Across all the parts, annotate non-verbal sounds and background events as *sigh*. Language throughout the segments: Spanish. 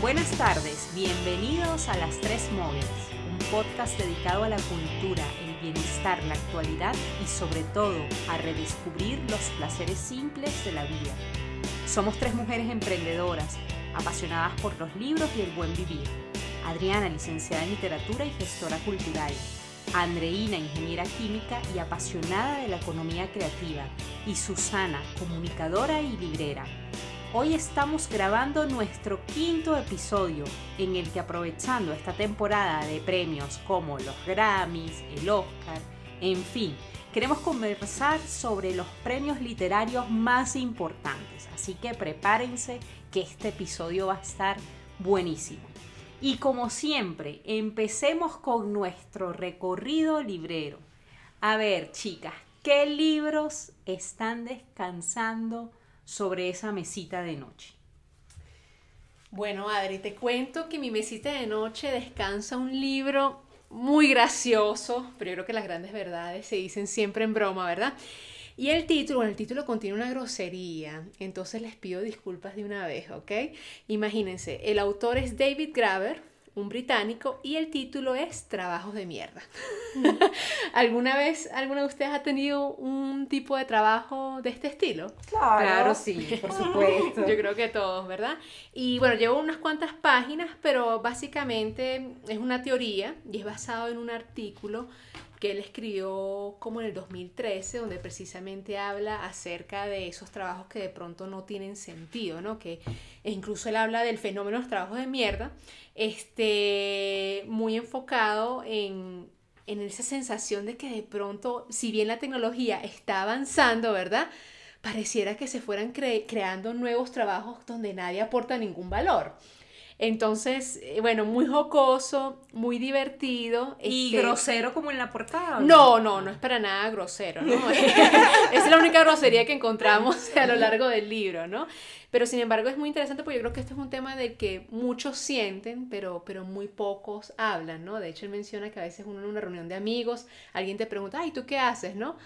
Buenas tardes, bienvenidos a Las Tres Móviles, un podcast dedicado a la cultura, el bienestar, la actualidad y sobre todo a redescubrir los placeres simples de la vida. Somos tres mujeres emprendedoras, apasionadas por los libros y el buen vivir. Adriana, licenciada en literatura y gestora cultural. Andreina, ingeniera química y apasionada de la economía creativa. Y Susana, comunicadora y librera. Hoy estamos grabando nuestro quinto episodio en el que aprovechando esta temporada de premios como los Grammys, el Oscar, en fin, queremos conversar sobre los premios literarios más importantes. Así que prepárense que este episodio va a estar buenísimo. Y como siempre, empecemos con nuestro recorrido librero. A ver, chicas, ¿qué libros están descansando? sobre esa mesita de noche? Bueno, Adri, te cuento que mi mesita de noche descansa un libro muy gracioso, pero yo creo que las grandes verdades se dicen siempre en broma, ¿verdad? Y el título, bueno, el título contiene una grosería, entonces les pido disculpas de una vez, ¿ok? Imagínense, el autor es David Graver, un británico, y el título es Trabajos de mierda. *laughs* ¿Alguna vez alguno de ustedes ha tenido un tipo de trabajo de este estilo? Claro, sí, por supuesto. Yo creo que todos, ¿verdad? Y bueno, llevo unas cuantas páginas, pero básicamente es una teoría y es basado en un artículo que él escribió como en el 2013, donde precisamente habla acerca de esos trabajos que de pronto no tienen sentido, ¿no? Que e incluso él habla del fenómeno de los trabajos de mierda, este, muy enfocado en, en esa sensación de que de pronto, si bien la tecnología está avanzando, ¿verdad? Pareciera que se fueran creando nuevos trabajos donde nadie aporta ningún valor. Entonces, eh, bueno, muy jocoso, muy divertido. ¿Y este grosero como en la portada? No, no, no es para nada grosero, ¿no? *laughs* es la única grosería que encontramos a lo largo del libro, ¿no? Pero sin embargo es muy interesante porque yo creo que este es un tema del que muchos sienten, pero, pero muy pocos hablan, ¿no? De hecho, él menciona que a veces uno en una reunión de amigos, alguien te pregunta, ay, ¿tú qué haces, no?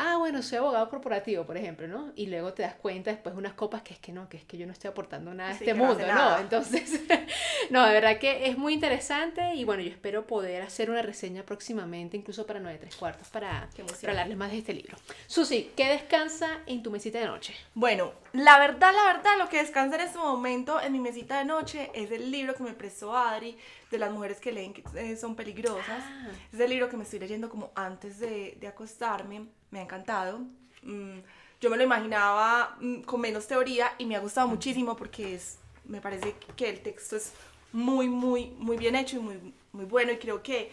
Ah, bueno, soy abogado corporativo, por ejemplo, ¿no? Y luego te das cuenta después de unas copas que es que no, que es que yo no estoy aportando nada a este mundo, no, Entonces, *laughs* no, de verdad que es muy interesante y bueno, yo espero poder hacer una reseña próximamente, incluso para 9 tres cuartos, para, para hablarles más de este libro. Susi, ¿qué descansa en tu mesita de noche? Bueno, la verdad, la verdad, lo que descansa en este momento en mi mesita de noche es el libro que me prestó Adri de las mujeres que leen que eh, son peligrosas. Ah. Es el libro que me estoy leyendo como antes de, de acostarme. Me ha encantado. Mm, yo me lo imaginaba mm, con menos teoría y me ha gustado muchísimo porque es, me parece que el texto es muy, muy, muy bien hecho y muy, muy bueno y creo que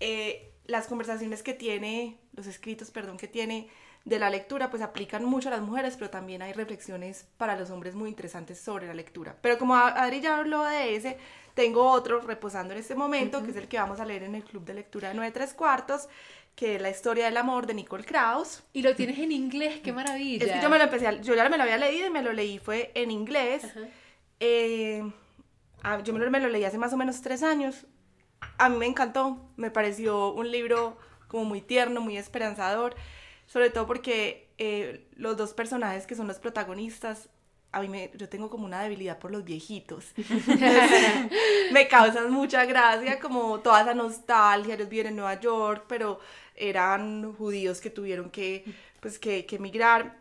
eh, las conversaciones que tiene, los escritos, perdón, que tiene de la lectura, pues aplican mucho a las mujeres, pero también hay reflexiones para los hombres muy interesantes sobre la lectura. Pero como Adri ya habló de ese, tengo otro reposando en este momento, que es el que vamos a leer en el Club de Lectura de 9 3 cuartos, que es la historia del amor de Nicole Krauss. Y lo tienes en inglés, qué maravilla. Es que yo me lo empecé, yo ya me lo había leído y me lo leí, fue en inglés. Eh, ah, yo me lo, me lo leí hace más o menos tres años. A mí me encantó, me pareció un libro como muy tierno, muy esperanzador, sobre todo porque eh, los dos personajes que son los protagonistas a mí me, yo tengo como una debilidad por los viejitos. *laughs* me causan mucha gracia, como toda esa nostalgia, ellos viven en Nueva York, pero eran judíos que tuvieron que, pues, que, que emigrar.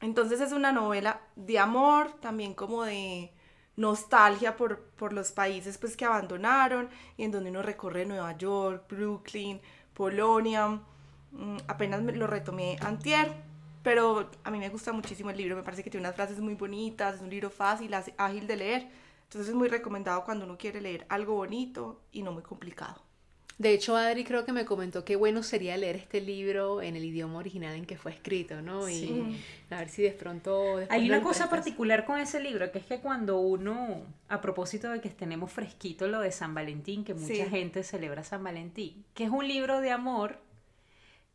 Entonces es una novela de amor, también como de nostalgia por, por los países pues, que abandonaron y en donde uno recorre Nueva York, Brooklyn, Polonia. Mm, apenas lo retomé antier pero a mí me gusta muchísimo el libro, me parece que tiene unas frases muy bonitas, es un libro fácil, ágil de leer, entonces es muy recomendado cuando uno quiere leer algo bonito y no muy complicado. De hecho, Adri creo que me comentó qué bueno sería leer este libro en el idioma original en que fue escrito, ¿no? Y a ver si de pronto... Hay una cosa particular con ese libro, que es que cuando uno, a propósito de que tenemos fresquito lo de San Valentín, que mucha gente celebra San Valentín, que es un libro de amor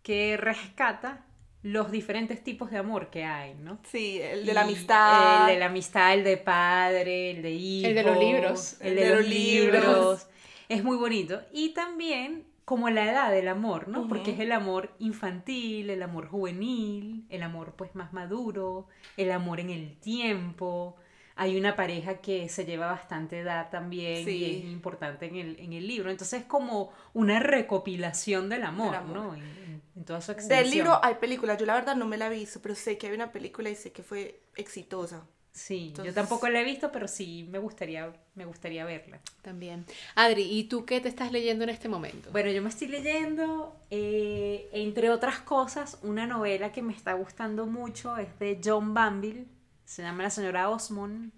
que rescata los diferentes tipos de amor que hay, ¿no? Sí, el de la amistad. El de la amistad, el de padre, el de hijo. El de los libros. El, de, los, libros. Es muy bonito. Y también como la edad del amor, ¿no? Porque es el amor infantil, el amor juvenil, el amor pues más maduro, el amor en el tiempo. Hay una pareja que se lleva bastante edad también y es importante en el, en el libro. Entonces es como una recopilación del amor, ¿no? en toda su extensión. Del libro hay películas, yo la verdad no me la he visto, pero sé que hay una película y sé que fue exitosa. Sí, yo tampoco la he visto, pero sí me gustaría, me gustaría verla. También. Adri, ¿y tú qué te estás leyendo en este momento? Bueno, yo me estoy leyendo, eh, entre otras cosas, una novela que me está gustando mucho, es de John Banville, se llama La señora Osmond.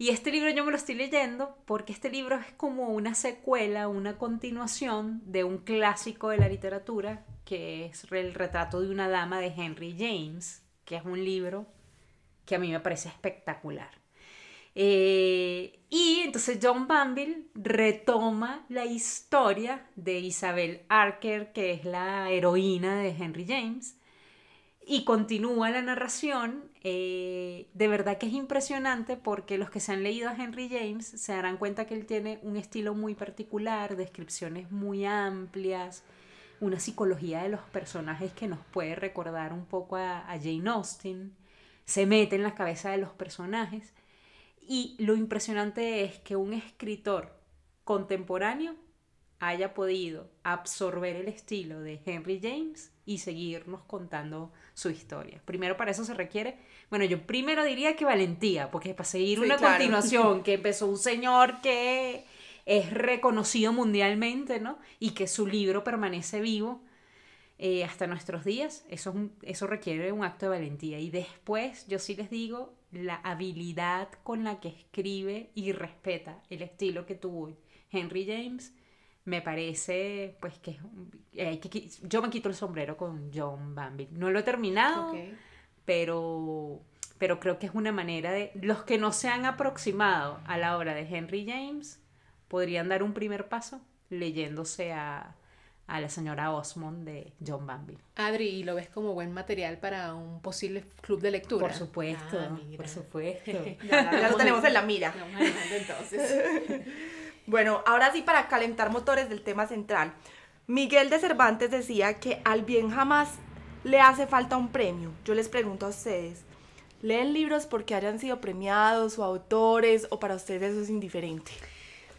Y este libro yo me lo estoy leyendo porque este libro es como una secuela, una continuación de un clásico de la literatura que es el retrato de una dama de Henry James, que es un libro que a mí me parece espectacular. Eh, y entonces John Banville retoma la historia de Isabel Archer, que es la heroína de Henry James, y continúa la narración. Eh, de verdad que es impresionante porque los que se han leído a Henry James se darán cuenta que él tiene un estilo muy particular, descripciones muy amplias, una psicología de los personajes que nos puede recordar un poco a, Jane Austen, se mete en la cabeza de los personajes y lo impresionante es que un escritor contemporáneo haya podido absorber el estilo de Henry James y seguirnos contando su historia. Primero para eso se requiere, bueno, yo primero diría que valentía, porque para seguir una continuación *laughs* que empezó un señor que es reconocido mundialmente, ¿no? Y que su libro permanece vivo eh, hasta nuestros días, eso, eso requiere un acto de valentía. Y después, yo sí les digo, la habilidad con la que escribe y respeta el estilo que tuvo Henry James, me parece, pues, que, eh, que yo me quito el sombrero con John Bambi. No lo he terminado, pero pero creo que es una manera de los que no se han aproximado a la obra de Henry James podrían dar un primer paso leyéndose a, la señora Osmond de John Banville. Adri, ¿y lo ves como buen material para un posible club de lectura? Por supuesto, ah, por supuesto. *laughs* ya, lo tenemos en la mira. *laughs* *laughs* bueno, ahora sí para calentar motores del tema central. Miguel de Cervantes decía que al bien jamás le hace falta un premio. Yo les pregunto a ustedes, ¿leen libros porque hayan sido premiados o autores o para ustedes eso es indiferente?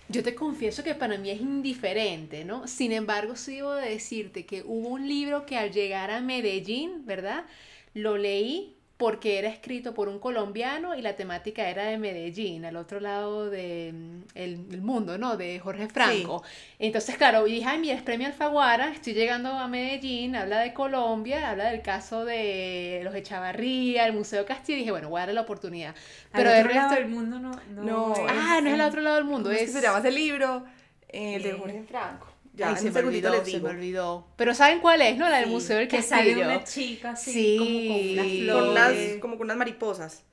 Yo te confieso que para mí es indiferente, ¿no? Sin embargo, sí debo decirte que hubo un libro que al llegar a Medellín, ¿verdad? Lo leí porque era escrito por un colombiano y la temática era de Medellín, al otro lado del de, mm, el mundo, ¿no? De Jorge Franco. Entonces, claro, y dije, ay, mira, es Premio Alfaguara, estoy llegando a Medellín, habla de Colombia, habla del caso de los Echavarría, el Museo Castillo, y dije, bueno, voy a darle la oportunidad. Pero el resto del mundo no... no, ah, no es el otro lado del mundo, es... se llama ese libro? El de Jorge Franco. Ya, se, me olvidó, se me olvidó. Pero ¿saben cuál es, no? La del Museo del que Castillo. Que sale una chica así, como con unas flores. como con unas mariposas.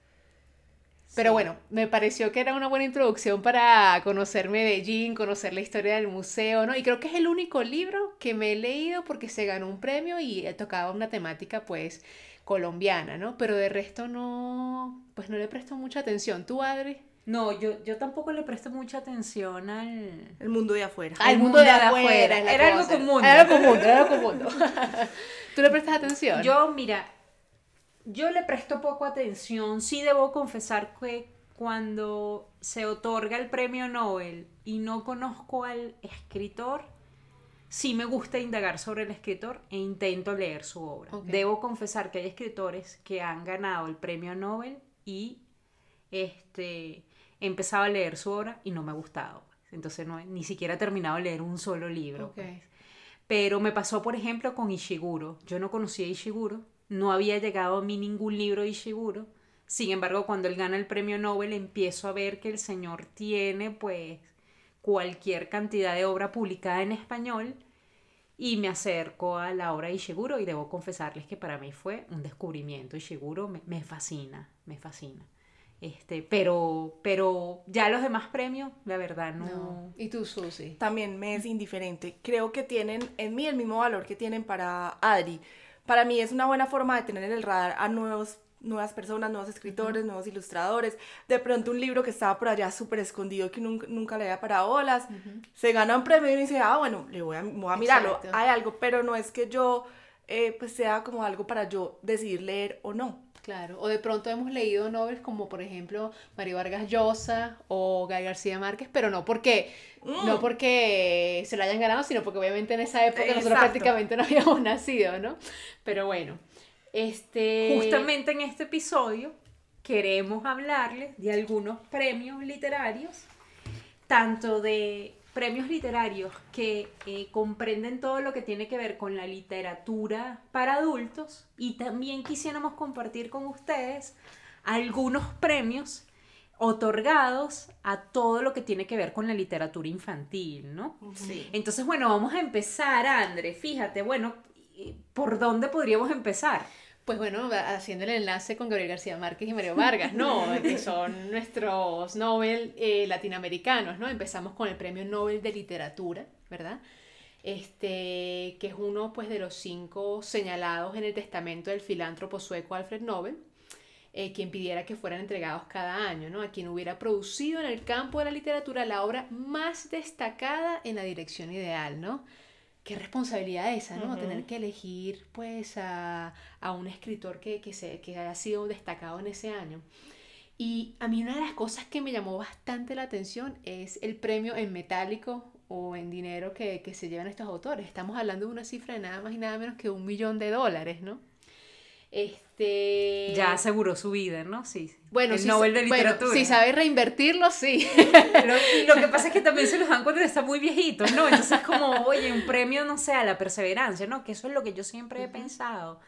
Pero bueno, me pareció que era una buena introducción para conocer Medellín, conocer la historia del museo, ¿no? Y creo que es el único libro que me he leído porque se ganó un premio y tocaba una temática, pues, colombiana, ¿no? Pero de resto no, pues no le presto mucha atención. ¿Tú, Adri? No, yo, yo tampoco le presto mucha atención al... El mundo de afuera. Al mundo, de, afuera. Era algo común. Era algo común, era algo común. *laughs* ¿Tú le prestas atención? Yo, mira, yo le presto poco atención. Sí debo confesar que cuando se otorga el premio Nobel y no conozco al escritor, sí me gusta indagar sobre el escritor e intento leer su obra. Debo confesar que hay escritores que han ganado el premio Nobel y este empezado a leer su obra y no me ha gustado. Entonces no, ni siquiera he terminado de leer un solo libro. Pues. Pero me pasó, por ejemplo, con Ishiguro. Yo no conocía a Ishiguro, no había llegado a mí ningún libro de Ishiguro. Sin embargo, cuando él gana el premio Nobel, empiezo a ver que el señor tiene, pues, cualquier cantidad de obra publicada en español y me acerco a la obra de Ishiguro y debo confesarles que para mí fue un descubrimiento. Ishiguro me fascina, me fascina. Este, pero, pero ya los demás premios, la verdad, no. ¿Y tú, Susi? También me es indiferente. Creo que tienen en mí el mismo valor que tienen para Adri. para mí es una buena forma de tener en el radar a nuevos nuevas personas, nuevos escritores, nuevos ilustradores. De pronto un libro que estaba por allá súper escondido que nunca, nunca le había parado bolas, se gana un premio y uno dice, ah, bueno, le voy a, voy a mirarlo, hay algo, pero no es que yo eh, pues sea como algo para yo decidir leer o no. Claro, o de pronto hemos leído novelas como por ejemplo Mario Vargas Llosa o Guy García Márquez, pero no porque no mm. porque se lo hayan ganado, sino porque obviamente en esa época nosotros prácticamente no *laughs* habíamos nacido, ¿no? Pero bueno, este justamente en este episodio queremos hablarles de algunos premios literarios, tanto de premios literarios que eh, comprenden todo lo que tiene que ver con la literatura para adultos y también quisiéramos compartir con ustedes algunos premios otorgados a todo lo que tiene que ver con la literatura infantil, ¿no? Sí. Entonces, bueno, vamos a empezar, André. Fíjate, bueno, ¿por dónde podríamos empezar? Pues bueno, haciendo el enlace con Gabriel García Márquez y Mario Vargas, ¿no? que son nuestros Nobel eh, latinoamericanos, ¿no? Empezamos con el Premio Nobel de Literatura, ¿verdad? Este, que es uno pues, de los cinco señalados en el testamento del filántropo sueco Alfred Nobel, eh, quien pidiera que fueran entregados cada año, ¿no? A quien hubiera producido en el campo de la literatura la obra más destacada en la dirección ideal, ¿no? Qué responsabilidad esa, ¿no? Tener que elegir, pues, a, un escritor que, que, se, que haya sido destacado en ese año. Y a mí una de las cosas que me llamó bastante la atención es el premio en metálico o en dinero que, que se llevan estos autores. Estamos hablando de una cifra de nada más y nada menos que un millón de dólares, ¿no? Este... Ya aseguró su vida, ¿no? Sí. Bueno, el Nobel de Literatura. si sabe reinvertirlo, sí. lo, lo, que pasa es que también se los dan cuando están muy viejitos, ¿no? Entonces es como, oye, un premio, no sé, a la perseverancia, ¿no? Que eso es lo que yo siempre he pensado.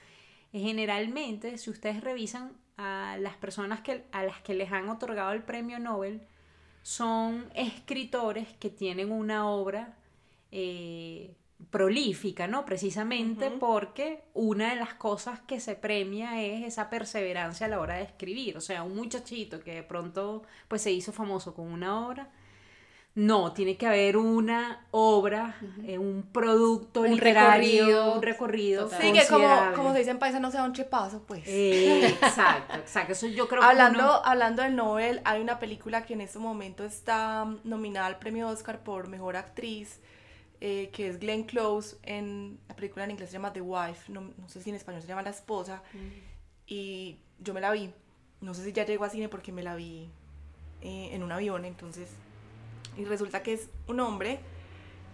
Generalmente, si ustedes revisan a las personas que, a las que les han otorgado el premio Nobel, son escritores que tienen una obra eh, prolífica, ¿no? Precisamente porque una de las cosas que se premia es esa perseverancia a la hora de escribir. O sea, un muchachito que de pronto pues se hizo famoso con una obra. No, tiene que haber una obra, eh, un producto un recorrido, un recorrido. Sí, que como, como se dice en paisa, no sea un chepazo, pues. exacto, exacto. Eso yo creo hablando, hablando del Nobel, hay una película que en este momento está nominada al premio Oscar por Mejor Actriz, eh, que es Glenn Close, en la película en inglés se llama The Wife, no, no sé si en español se llama La Esposa, mm. y yo me la vi, no sé si ya llegó a cine porque me la vi eh, en un avión, entonces, y resulta que es un hombre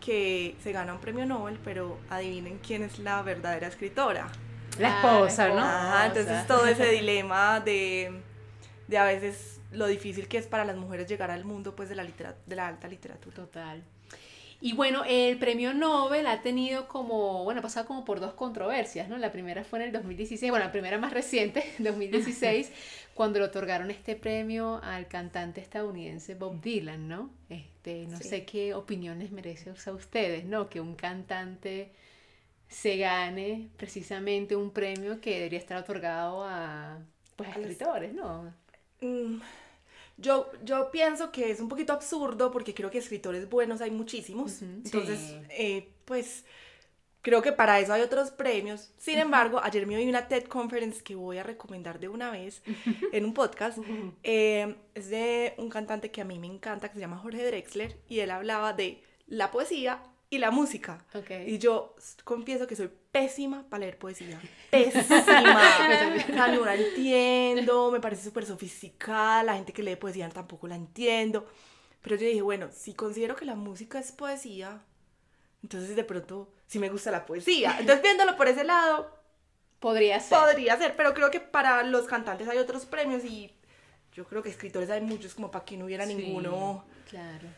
que se gana un premio Nobel, pero adivinen quién es la verdadera escritora. La esposa, ¿no? Ajá, entonces todo ese dilema de, de a veces lo difícil que es para las mujeres llegar al mundo pues de la, de la alta literatura. Total. Y bueno, el premio Nobel ha tenido como, bueno, ha pasado como por dos controversias, ¿no? La primera fue en el 2016, bueno, la primera más reciente, *laughs* 2016, *laughs* cuando le otorgaron este premio al cantante estadounidense Bob Dylan, ¿no? Este, no sé qué opiniones merece a ustedes, ¿no? Que un cantante se gane precisamente un premio que debería estar otorgado a, pues, a escritores, ¿no? Mm, yo, yo pienso que es un poquito absurdo porque creo que escritores buenos hay muchísimos. Entonces, eh, pues creo que para eso hay otros premios. Sin embargo, ayer me oí una TED Conference que voy a recomendar de una vez en un podcast. Eh, es de un cantante que a mí me encanta, que se llama Jorge Drexler, y él hablaba de la poesía y la música. Y yo confieso que soy pésima para leer poesía. *laughs* Pésima. no la entiendo, me parece súper sofisticada, la gente que lee poesía tampoco la entiendo. Pero yo dije, bueno, si considero que la música es poesía, entonces de pronto sí me gusta la poesía. Entonces viéndolo por ese lado, podría ser. Podría ser, pero creo que para los cantantes hay otros premios y yo creo que escritores hay muchos como para que no hubiera ninguno. Claro.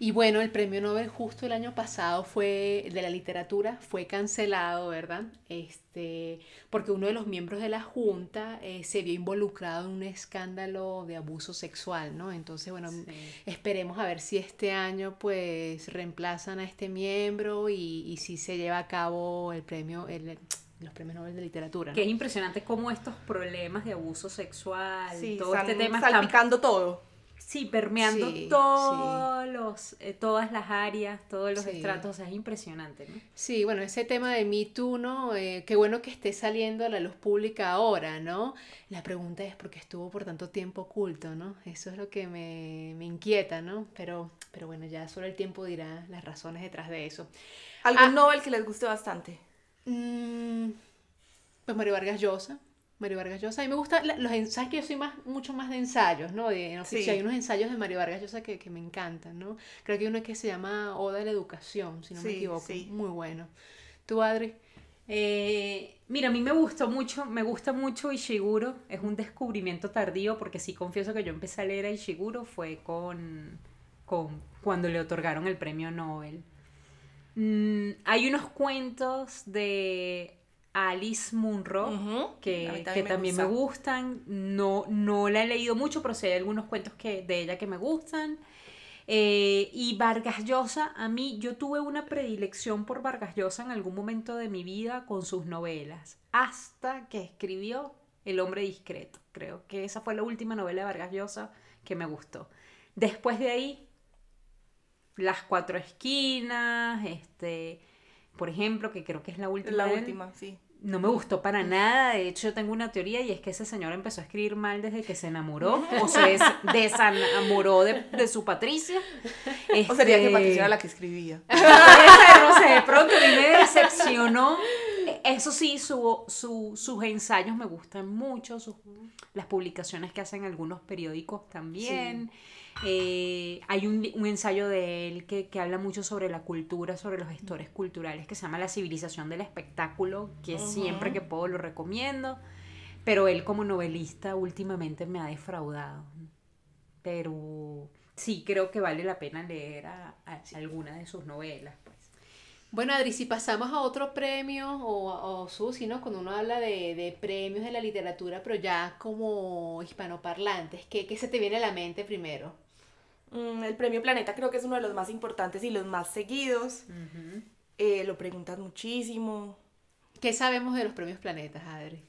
Y bueno, el premio Nobel justo el año pasado fue de la literatura, fue cancelado, ¿verdad? Este, porque uno de los miembros de la Junta eh, se vio involucrado en un escándalo de abuso sexual, ¿no? Entonces, bueno, esperemos a ver si este año pues reemplazan a este miembro y, y si se lleva a cabo el premio, el, los premios Nobel de literatura. Que es impresionante cómo estos problemas de abuso sexual, todo este tema salpicando todo Sí, permeando Sí, todos los, eh, todas las áreas, todos los Sí. estratos, o sea, es impresionante, ¿no? Sí, bueno, ese tema de Me Too, ¿no? Eh, qué bueno que esté saliendo a la luz pública ahora, ¿no? La pregunta es por qué estuvo por tanto tiempo oculto, ¿no? Eso es lo que me, me inquieta, ¿no? Pero, pero bueno, ya solo el tiempo dirá las razones detrás de eso. ¿Algún Ah. Nobel que les guste bastante? Mm, pues Mario Vargas Llosa. Mario Vargas Llosa. A mí me gustan los ensayos, que yo soy más, mucho más de ensayos, ¿no? De no Sí. Hay unos ensayos de Mario Vargas Llosa que, que me encantan, ¿no? Creo que hay uno que se llama Oda a la Educación, si no me equivoco. sí. Muy bueno. ¿Tú, Adri? Eh, mira, a mí me gustó mucho, me gusta mucho Ishiguro, es un descubrimiento tardío porque sí confieso que yo empecé a leer a Ishiguro fue con, con cuando le otorgaron el premio Nobel. Mm, hay unos cuentos de Alice Munro que, mí que también me gusta. gustan. No, no la he leído mucho, pero sí hay algunos cuentos que, de ella que me gustan. Eh, y Vargas Llosa, a mí yo tuve una predilección por Vargas Llosa en algún momento de mi vida con sus novelas, hasta que escribió El hombre discreto. Creo que esa fue la última novela de Vargas Llosa que me gustó. Después de ahí, Las Cuatro Esquinas, este, por ejemplo, que creo que es la última. La última, sí. no me gustó para nada. De hecho, yo tengo una teoría y es que ese señor empezó a escribir mal desde que se enamoró o se des- *laughs* desenamoró de, de su Patricia. O sería que Este, Patricia era la que escribía. *laughs* No sé, de pronto a mí me decepcionó. Eso sí, su, su- sus ensayos me gustan mucho, sus- las publicaciones que hacen algunos periódicos también. Eh, hay un, un ensayo de él que, que habla mucho sobre la cultura, sobre los gestores culturales, que se llama La civilización del espectáculo, que Ujú. siempre que puedo lo recomiendo. Pero él como novelista últimamente me ha defraudado. Pero sí creo que vale la pena leer a, a alguna de sus novelas. Pues. Bueno, Adri, si pasamos a otro premio, o, o Susi, ¿no? Cuando uno habla de, de premios de la literatura, pero ya como hispanoparlantes, ¿qué, ¿qué se te viene a la mente primero? Mm, el premio Planeta creo que es uno de los más importantes y los más seguidos. Eh, lo preguntan muchísimo. ¿Qué sabemos de los premios planetas, Adri?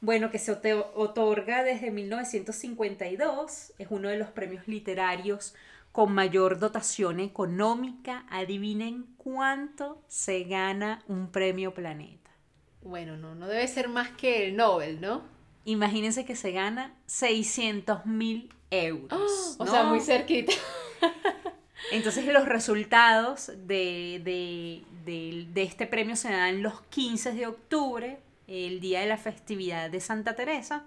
Bueno, que se otorga desde 1952, es uno de los premios literarios con mayor dotación económica. Adivinen cuánto se gana un premio Planeta. Bueno, no, no debe ser más que el Nobel, ¿no? Imagínense que se gana 600 mil euros. *gasps* O ¿no? sea, muy cerquita. Entonces los resultados de, de- de- de este premio se dan los 15 de octubre, el día de la festividad de Santa Teresa.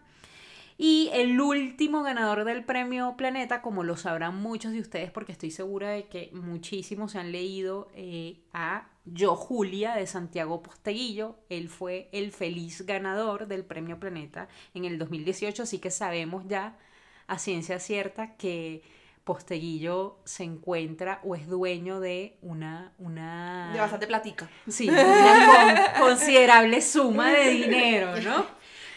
Y el último ganador del premio Planeta, como lo sabrán muchos de ustedes, porque estoy segura de que muchísimos se han leído eh, a Yo Julia de Santiago Posteguillo. Él fue el feliz ganador del premio Planeta en el 2018, así que sabemos ya a ciencia cierta que Posteguillo se encuentra o es dueño de una... una De bastante platica. Sí, una con- considerable suma de dinero, ¿no?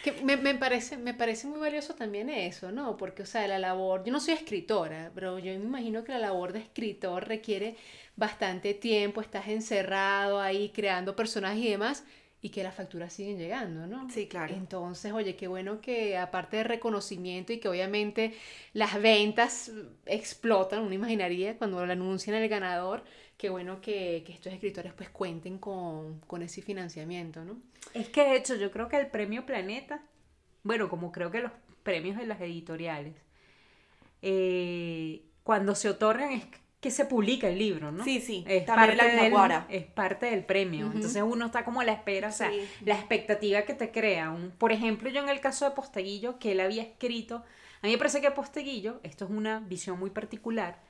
Que me, me parece, me parece muy valioso también eso, ¿no? Porque, o sea, la labor, yo no soy escritora, pero yo me imagino que la labor de escritor requiere bastante tiempo, estás encerrado ahí creando personajes y demás, y que las facturas siguen llegando, ¿no? Sí, claro. Entonces, oye, qué bueno que aparte de reconocimiento y que obviamente las ventas explotan, uno imaginaría cuando lo anuncian el ganador, qué bueno que, que estos escritores pues cuenten con, con ese financiamiento, ¿no? Es que de hecho yo creo que el premio Planeta, bueno, como creo que los premios de las editoriales, eh, cuando se otorgan es que se publica el libro, ¿no? Sí, sí, Es también parte, la del, es parte del premio. Entonces uno está como a la espera, o sea, Sí. la expectativa que te crea. Un, por ejemplo, yo en el caso de Posteguillo, que él había escrito, a mí me parece que Posteguillo, esto es una visión muy particular,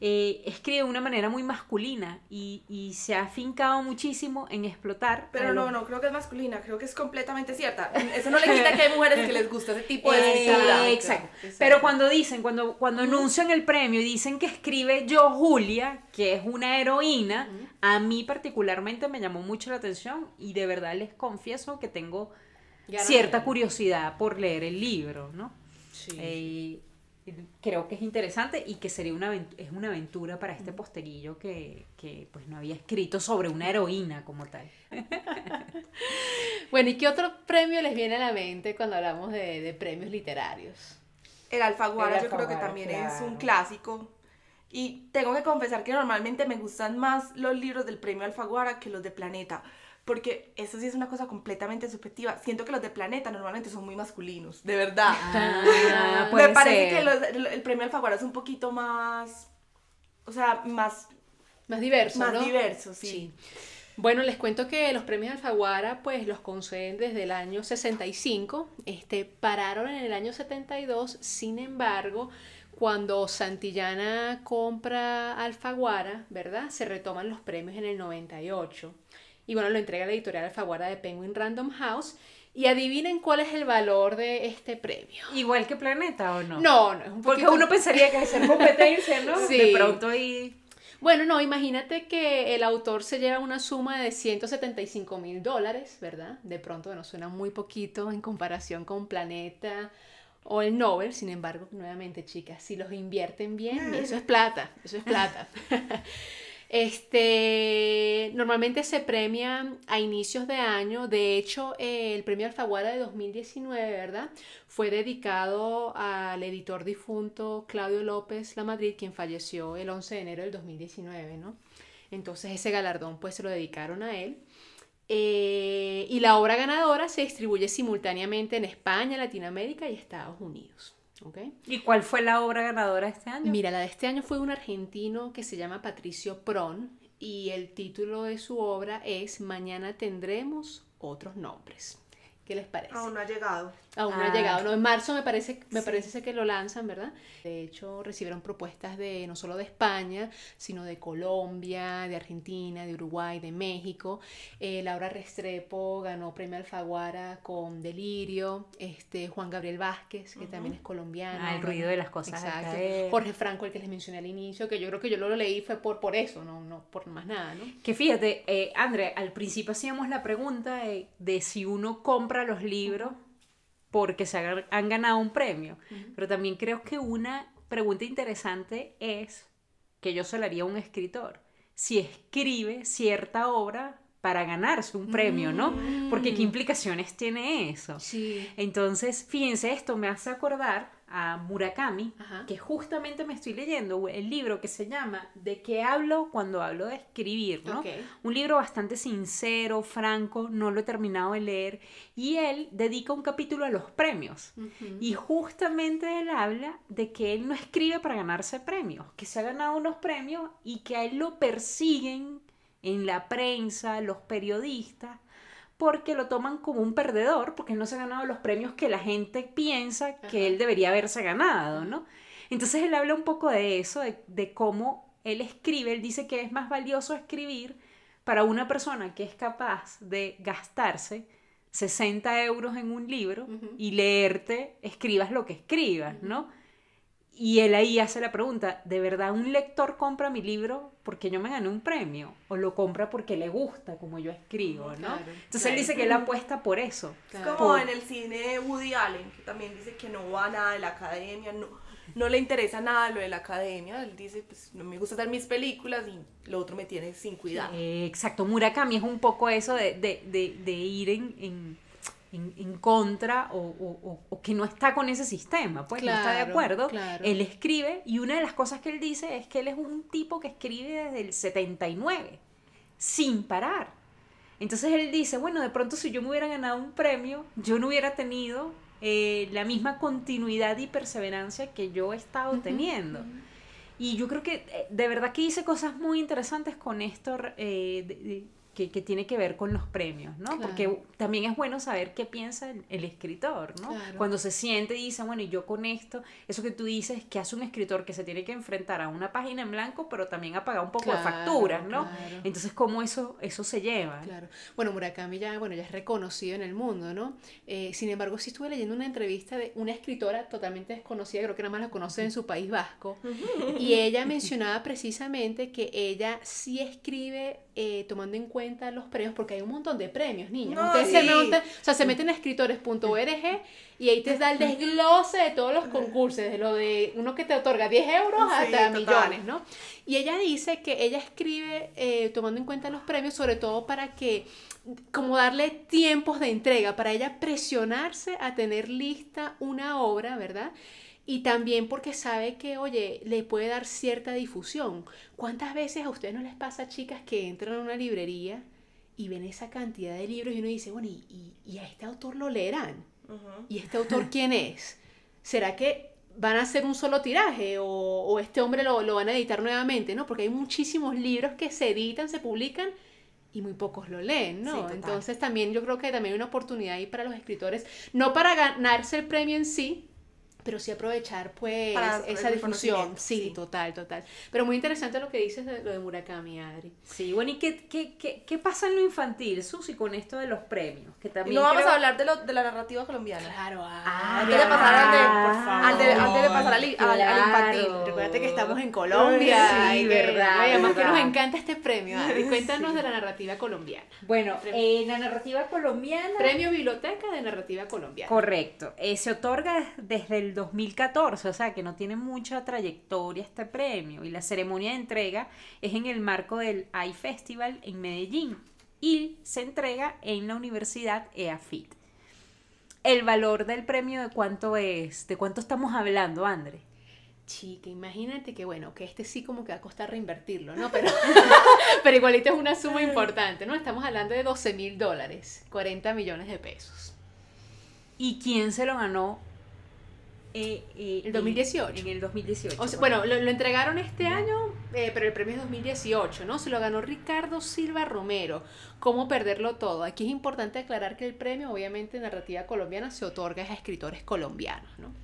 eh, escribe de una manera muy masculina y, y se ha afincado muchísimo en explotar. Pero no, los- no, creo que es masculina, creo que es completamente cierta. Eso no le quita que hay *laughs* mujeres que les gusta ese tipo de Eh, exacto. Pero cuando dicen, cuando, cuando anuncian el premio y dicen que escribe yo Julia, que es una heroína, a mí particularmente me llamó mucho la atención y de verdad les confieso que tengo cierta curiosidad por leer el libro, ¿no? Sí. Eh, creo que es interesante y que sería una avent- es una aventura para este posterillo que, que pues no había escrito sobre una heroína como tal. Bueno, ¿y qué otro premio les viene a la mente cuando hablamos de, de premios literarios? El Alfaguara, El yo creo que también es un clásico. Y tengo que confesar que normalmente me gustan más los libros del premio Alfaguara que los de Planeta. Porque eso sí es una cosa completamente subjetiva. Siento que los de Planeta normalmente son muy masculinos, de verdad. Ah, *laughs* me parece ser. que los- el, el premio Alfaguara es un poquito más. O sea, más, Más diverso, más ¿no? diverso, sí. Sí. Bueno, les cuento que los premios Alfaguara pues los conceden desde el año 65, este, pararon en el año 72, sin embargo, cuando Santillana compra Alfaguara, ¿verdad? Se retoman los premios en el 98. Y bueno, lo entrega la editorial Alfaguara de Penguin Random House. Y adivinen cuál es el valor de este premio. Igual que Planeta o no? No, no, es un Porque poquito- uno pensaría que es ser competencia, ¿no? *laughs* Sí. De pronto ahí. Bueno, no, imagínate que el autor se lleva una suma de 175 mil dólares, ¿verdad? De pronto, bueno, suena muy poquito en comparación con Planeta o el Nobel, sin embargo, nuevamente, chicas, si los invierten bien, eso es plata, eso es plata. *laughs* Este, normalmente se premia a inicios de año, de hecho, el premio Alfaguara de 2019, ¿verdad? Fue dedicado al editor difunto Claudio López La Madrid, quien falleció el 11 de enero del 2019, ¿no? Entonces ese galardón pues se lo dedicaron a él. Eh, y la obra ganadora se distribuye simultáneamente en España, Latinoamérica y Estados Unidos. ¿Ok? ¿Y cuál fue la obra ganadora este año? Mira, la de este año fue un argentino que se llama Patricio Pron y el título de su obra es Mañana tendremos otros nombres. ¿Qué les parece? Aún no ha llegado. Aún no Ah. ha llegado, no, en marzo me parece, me Sí. parece que lo lanzan, ¿verdad? De hecho, recibieron propuestas de no solo de España, sino de Colombia, de Argentina, de Uruguay, de México. Eh, Laura Restrepo ganó premio Alfaguara con Delirio, este, Juan Gabriel Vázquez, que también es colombiano. Ah, el ruido de las cosas Exacto. caer. Jorge Franco, el que les mencioné al inicio, que yo creo que yo lo leí fue por, por eso, no, no por más nada, ¿no? Que fíjate, eh, André, al principio hacíamos la pregunta de, de si uno compra los libros porque se han, han ganado un premio. Pero también creo que una pregunta interesante es, que yo se la haría a un escritor, si escribe cierta obra para ganarse un premio, ¿no? Porque qué implicaciones tiene eso. Sí. Entonces, fíjense, esto me hace acordar a Murakami, Ajá. que justamente me estoy leyendo el libro que se llama ¿De qué hablo cuando hablo de escribir? ¿no? Un libro bastante sincero, franco, no lo he terminado de leer, y él dedica un capítulo a los premios. Y justamente él habla de que él no escribe para ganarse premios, que se ha ganado unos premios y que a él lo persiguen en la prensa, los periodistas, porque lo toman como un perdedor, porque él no se ha ganado los premios que la gente piensa que Ajá. él debería haberse ganado, ¿no? Entonces él habla un poco de eso, de, de cómo él escribe, él dice que es más valioso escribir para una persona que es capaz de gastarse 60 euros en un libro Ujú. y leerte, escribas lo que escribas, ¿no? Y él ahí hace la pregunta, ¿de verdad un lector compra mi libro porque yo me gané un premio? ¿O lo compra porque le gusta como yo escribo, no? Claro, Entonces claro. él dice que él apuesta por eso. Es Claro. como Por- en el cine Woody Allen, que también dice que no va a nada de la academia, no, no le interesa nada lo de la academia. Él dice, pues no me gusta hacer mis películas y lo otro me tiene sin cuidado. Exacto, Murakami es un poco eso de, de- de- de ir en, en- en- en contra o, o- que no está con ese sistema, pues no está de acuerdo. claro. Él escribe y una de las cosas que él dice es que él es un tipo que escribe desde el 79, sin parar. Entonces él dice, bueno, de pronto si yo me hubiera ganado un premio, yo no hubiera tenido eh, la misma continuidad y perseverancia que yo he estado teniendo. Y yo creo que eh, de verdad que hice cosas muy interesantes con esto eh, de- de- que, que tiene que ver con los premios, ¿no? Claro. Porque también es bueno saber qué piensa el, el escritor, ¿no? Claro. Cuando se siente y dice, bueno, y yo con esto, eso que tú dices, que hace un escritor que se tiene que enfrentar a una página en blanco, pero también a pagar un poco de facturas, ¿no? Entonces, ¿cómo eso, eso se lleva? Claro. Bueno, Murakami ya, bueno, ya es reconocido en el mundo, ¿no? Eh, sin embargo, sí estuve leyendo una entrevista de una escritora totalmente desconocida, creo que nada más la conoce en su país vasco, y ella mencionaba precisamente que ella sí escribe eh, tomando en cuenta los premios, porque hay un montón de premios, niños. No, Ustedes sí. se, montan- o sea, se meten a escritores.org y ahí te da el desglose de todos los concursos, de lo de uno que te otorga 10 euros Sí, hasta total. millones, ¿no? Y ella dice que ella escribe eh, tomando en cuenta los premios, sobre todo para que, como darle tiempos de entrega, para ella presionarse a tener lista una obra, ¿verdad? Y también porque sabe que, oye, le puede dar cierta difusión. ¿Cuántas veces a ustedes no les pasa, chicas, que entran a una librería y ven esa cantidad de libros y uno dice, bueno, ¿y, y, a este autor lo leerán? ¿Y este autor quién es? ¿Será que van a hacer un solo tiraje o, o este hombre lo, lo, van a editar nuevamente? ¿no? Porque hay muchísimos libros que se editan, se publican y muy pocos lo leen, ¿no? Entonces también yo creo que también hay una oportunidad ahí para los escritores, no para ganarse el premio en sí, pero sí aprovechar pues esa difusión. Sí, total, total. Pero muy interesante lo que dices de lo de Murakami, Adri. Sí, bueno, ¿y qué, qué, qué, qué pasa en lo infantil, Susi, con esto de los premios? Que también no vamos a hablar de, lo, de la narrativa colombiana. Claro, ah, antes de pasar al de, por favor. Antes, de pasar al, infantil. Recuerda que estamos en Colombia. Sí, verdad. además que nos encanta este premio, Adri. Cuéntanos de la narrativa colombiana. Bueno, eh, la narrativa colombiana... Premio Biblioteca de Narrativa Colombiana. Correcto. Eh, se otorga desde el 2014, o sea que no tiene mucha trayectoria este premio y la ceremonia de entrega es en el marco del iFestival en Medellín y se entrega en la Universidad EAFIT. El valor del premio de cuánto es, de cuánto estamos hablando, André. Chica, imagínate que bueno, que este sí como que va a costar reinvertirlo, ¿no? Pero, *laughs* pero igualito es una suma importante, ¿no? Estamos hablando de 12 mil dólares, 40 millones de pesos. ¿Y quién se lo ganó eh, eh, el 2018. En el 2018. bueno, lo, entregaron este año, eh, pero el premio es 2018, ¿no? Se lo ganó Ricardo Silva Romero. ¿Cómo perderlo todo? Aquí es importante aclarar que el premio, obviamente, en narrativa colombiana se otorga a escritores colombianos, ¿no?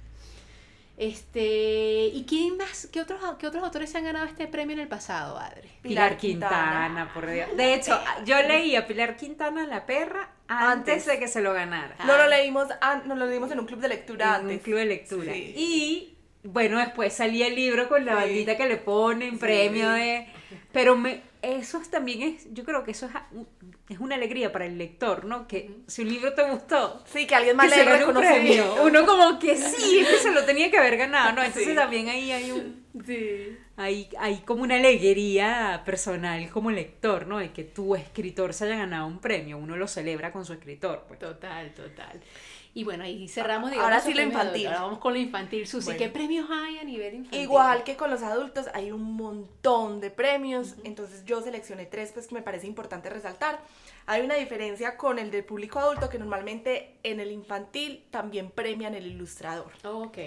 Este, ¿y quién más, qué otros, qué otros autores se han ganado este premio en el pasado, Adri? Pilar, Quintana, por Dios. De hecho, yo leí a Pilar Quintana, La Perra, antes, de que se lo ganara. No lo leímos, no lo leímos en un club de lectura en un club de lectura. Y bueno, después salía el libro con la bandita que le ponen, premio de... Pero me, eso también es, yo creo que eso es, es una alegría para el lector, ¿no? Que si un libro te gustó, sí, que alguien más le gane un premio, uno como que sí, que se lo tenía que haber ganado, ¿no? Entonces también ahí hay un, sí. hay, hay como una alegría personal como lector, ¿no? De que tu escritor se haya ganado un premio, uno lo celebra con su escritor, pues. Total, total. Y bueno, ahí cerramos, digamos. Ahora sí lo infantil. Ahora vamos con lo infantil. Susi, ¿qué premios hay a nivel infantil? Igual que con los adultos, hay un montón de premios. Entonces yo seleccioné tres, pues que me parece importante resaltar. Hay una diferencia con el del público adulto, que normalmente en el infantil también premian el ilustrador. Oh, ok.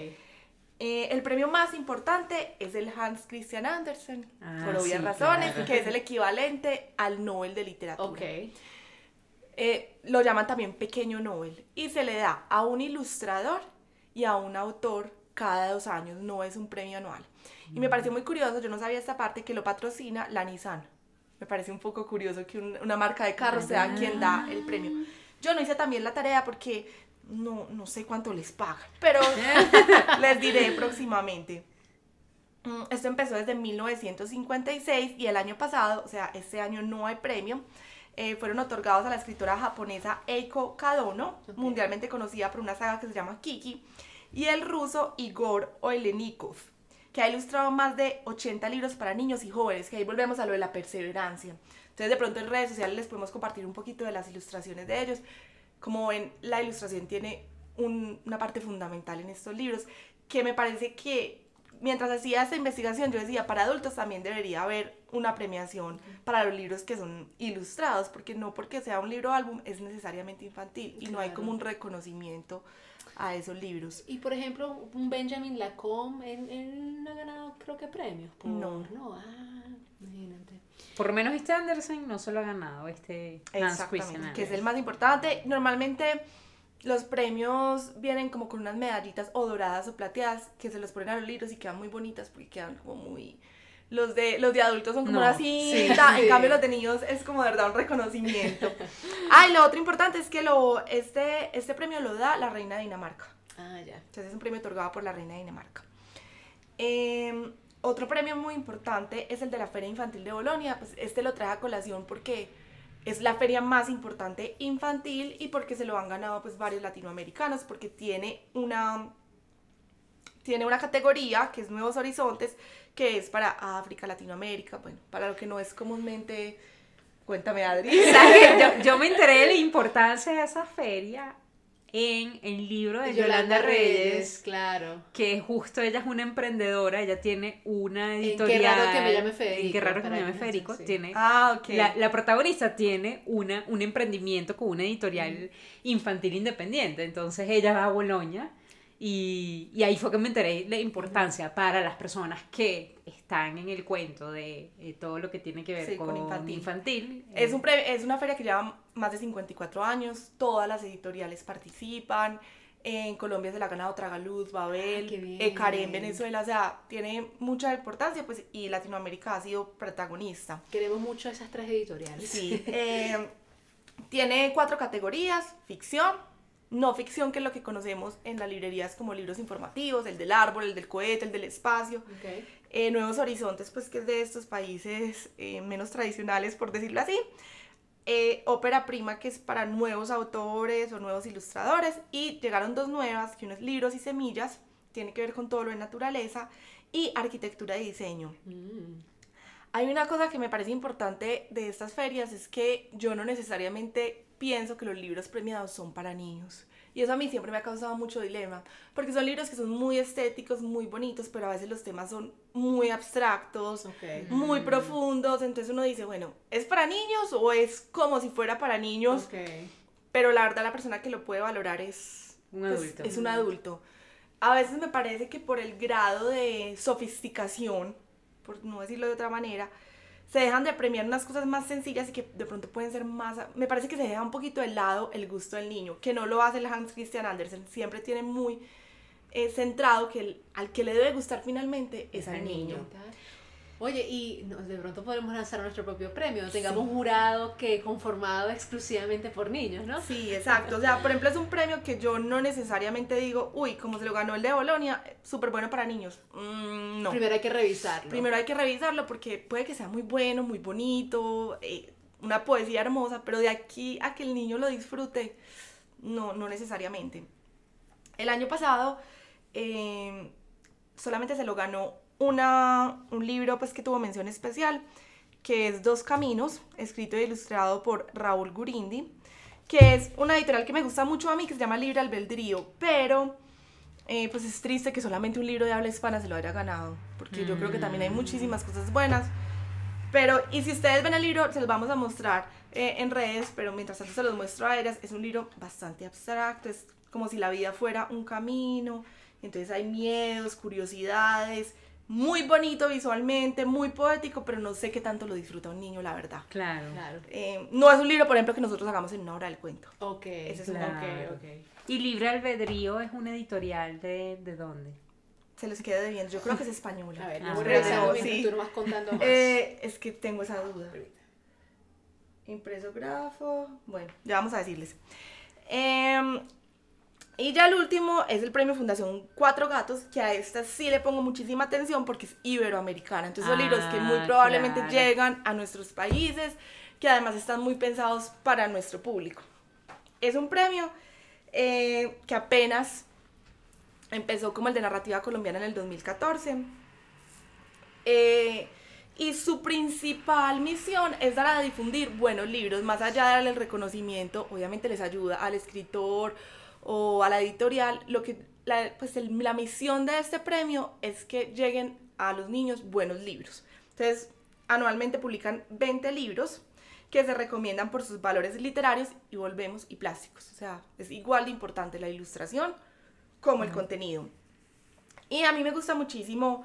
Eh, el premio más importante es el Hans Christian Andersen, ah, por obvias razones, que es el equivalente al Nobel de Literatura. Ok. Eh, lo llaman también pequeño Nobel y se le da a un ilustrador y a un autor cada dos años, no es un premio anual. Y me pareció muy curioso, yo no sabía esta parte, que lo patrocina la Nissan. Me parece un poco curioso que una marca de carros sea quien da el premio. Yo no hice también la tarea porque no, no sé cuánto les pagan, pero *laughs* les diré próximamente. Mm, esto empezó desde 1956 y el año pasado, o sea, este año no hay premio, eh, fueron otorgados a la escritora japonesa Eiko Kadono, mundialmente conocida por una saga que se llama Kiki, y el ruso Igor Oelenikov, que ha ilustrado más de 80 libros para niños y jóvenes, que ahí volvemos a lo de la perseverancia. Entonces de pronto en redes sociales les podemos compartir un poquito de las ilustraciones de ellos. Como ven, la ilustración tiene una parte fundamental en estos libros, que me parece que mientras hacía esta investigación, yo decía, para adultos también debería haber una premiación para los libros que son ilustrados, porque no porque sea un libro álbum es necesariamente infantil y no hay como un reconocimiento a esos libros. Y por ejemplo, un Benjamin Lacombe, él, no ha ganado creo que premios. no. No, ah, imagínate. Por lo menos este Anderson no solo ha ganado, este Hans que es el más importante. Normalmente los premios vienen como con unas medallitas o doradas o plateadas que se los ponen a los libros y quedan muy bonitas porque quedan como muy... Los de, los de adultos son como así, en cambio los de niños es como de verdad un reconocimiento. *laughs* ah, y lo otro importante es que lo, este, este premio lo da la reina de Dinamarca. Ah, ya. Entonces es un premio otorgado por la reina de Dinamarca. Em, otro premio muy importante es el de la Feria Infantil de Bolonia. Pues este lo trae a colación porque es la feria más importante infantil y porque se lo han ganado pues varios latinoamericanos porque tiene una tiene una categoría que es Nuevos Horizontes que es para África, Latinoamérica, bueno, para lo que no es comúnmente cuéntame Adri. *laughs* yo, yo me enteré de la importancia de esa feria en el libro de Yolanda Yolanda Reyes, Reyes, claro. que justo ella es una emprendedora, ella tiene una En Qué editorial. raro que me llame Federico, En Qué raro que me llame Federico, sí. tiene Ah, ok. la, la protagonista tiene una, un emprendimiento con una editorial infantil independiente. Entonces ella va a Boloña y, y ahí fue que me enteré la importancia para las personas que están en el cuento de eh, todo lo que tiene que ver Sí, con, con infantil. infantil. Es, Eh, un pre- es una feria que lleva más de 54 años, todas las editoriales participan. En Colombia se la ha ganado Tragaluz, Babel, Ah. Ecaré en Venezuela, o sea, tiene mucha importancia, pues, y Latinoamérica ha sido protagonista. Queremos mucho esas tres editoriales. Sí, *laughs* eh, tiene cuatro categorías, ficción, no ficción, que es lo que conocemos en las librerías como libros informativos, el del árbol, el del cohete, el del espacio, eh, Nuevos Horizontes, pues que es de estos países eh, menos tradicionales, por decirlo así. Eh, ópera prima, que es para nuevos autores o nuevos ilustradores. Y llegaron dos nuevas, que uno es Libros y Semillas, tiene que ver con todo lo de naturaleza. Y Arquitectura y Diseño. Mm. Hay una cosa que me parece importante de estas ferias, es que yo no necesariamente pienso que los libros premiados son para niños. Y eso a mí siempre me ha causado mucho dilema, porque son libros que son muy estéticos, muy bonitos, pero a veces los temas son muy abstractos, Ok. muy profundos, entonces uno dice, bueno, ¿es para niños o es como si fuera para niños? Ok. Pero la verdad la persona que lo puede valorar es Un pues, adulto. es un adulto. A veces me parece que por el grado de sofisticación, por no decirlo de otra manera, se dejan de premiar unas cosas más sencillas y que de pronto pueden ser más... Me parece que se deja un poquito de lado el gusto del niño, que no lo hace el Hans Christian Andersen, siempre tiene muy eh, centrado que el- al que le debe gustar finalmente es al niño. Oye, y de pronto podemos lanzar nuestro propio premio. Tengamos un jurado que conformado exclusivamente por niños, ¿no? Sí, exacto. O sea, por ejemplo, es un premio que yo no necesariamente digo, uy, como se lo ganó el de Bolonia, súper bueno para niños. Mm, no. Primero hay que revisarlo. Primero hay que revisarlo porque puede que sea muy bueno, muy bonito, eh, una poesía hermosa, pero de aquí a que el niño lo disfrute, no, no necesariamente. El año pasado eh, solamente se lo ganó una, un libro pues, que tuvo mención especial, que es Dos Caminos, escrito e ilustrado por Raúl Gurindi, que es una editorial que me gusta mucho a mí, que se llama Libre Albedrío, pero eh, pues es triste que solamente un libro de habla hispana se lo haya ganado, porque yo creo que también hay muchísimas cosas buenas. Pero, y si ustedes ven el libro, se los vamos a mostrar eh, en redes, pero mientras tanto se los muestro a ellas, es un libro bastante abstracto, es como si la vida fuera un camino, entonces hay miedos, curiosidades, muy bonito visualmente, muy poético, pero no sé qué tanto lo disfruta un niño, la verdad. Claro. Claro. Eh, no es un libro, por ejemplo, que nosotros hagamos en una hora del cuento. Ok. Ese es un- ok, Claro. ok. ¿Y Libre Albedrío es una editorial de, de dónde? Se los queda debiendo, yo creo que es española. A ver, Ah, no, mientras sí. tú nos vas contando *laughs* más. Eh, es que tengo esa duda. Impreso grafo. Bueno, ya vamos a decirles. Em, y ya el último es el premio Fundación Cuatro Gatos, que a esta sí le pongo muchísima atención porque es iberoamericana. Entonces son Ah, libros que muy probablemente claro. llegan a nuestros países, que además están muy pensados para nuestro público. Es un premio eh, que apenas empezó como el de narrativa colombiana en el 2014. Eh, y su principal misión es dar a difundir buenos libros, más allá de darle el reconocimiento, obviamente les ayuda al escritor o a la editorial, lo que la, pues el- la misión de este premio es que lleguen a los niños buenos libros. Entonces, anualmente publican 20 libros que se recomiendan por sus valores literarios y volvemos y plásticos. O sea, es igual de importante la ilustración como el contenido. Y a mí me gusta muchísimo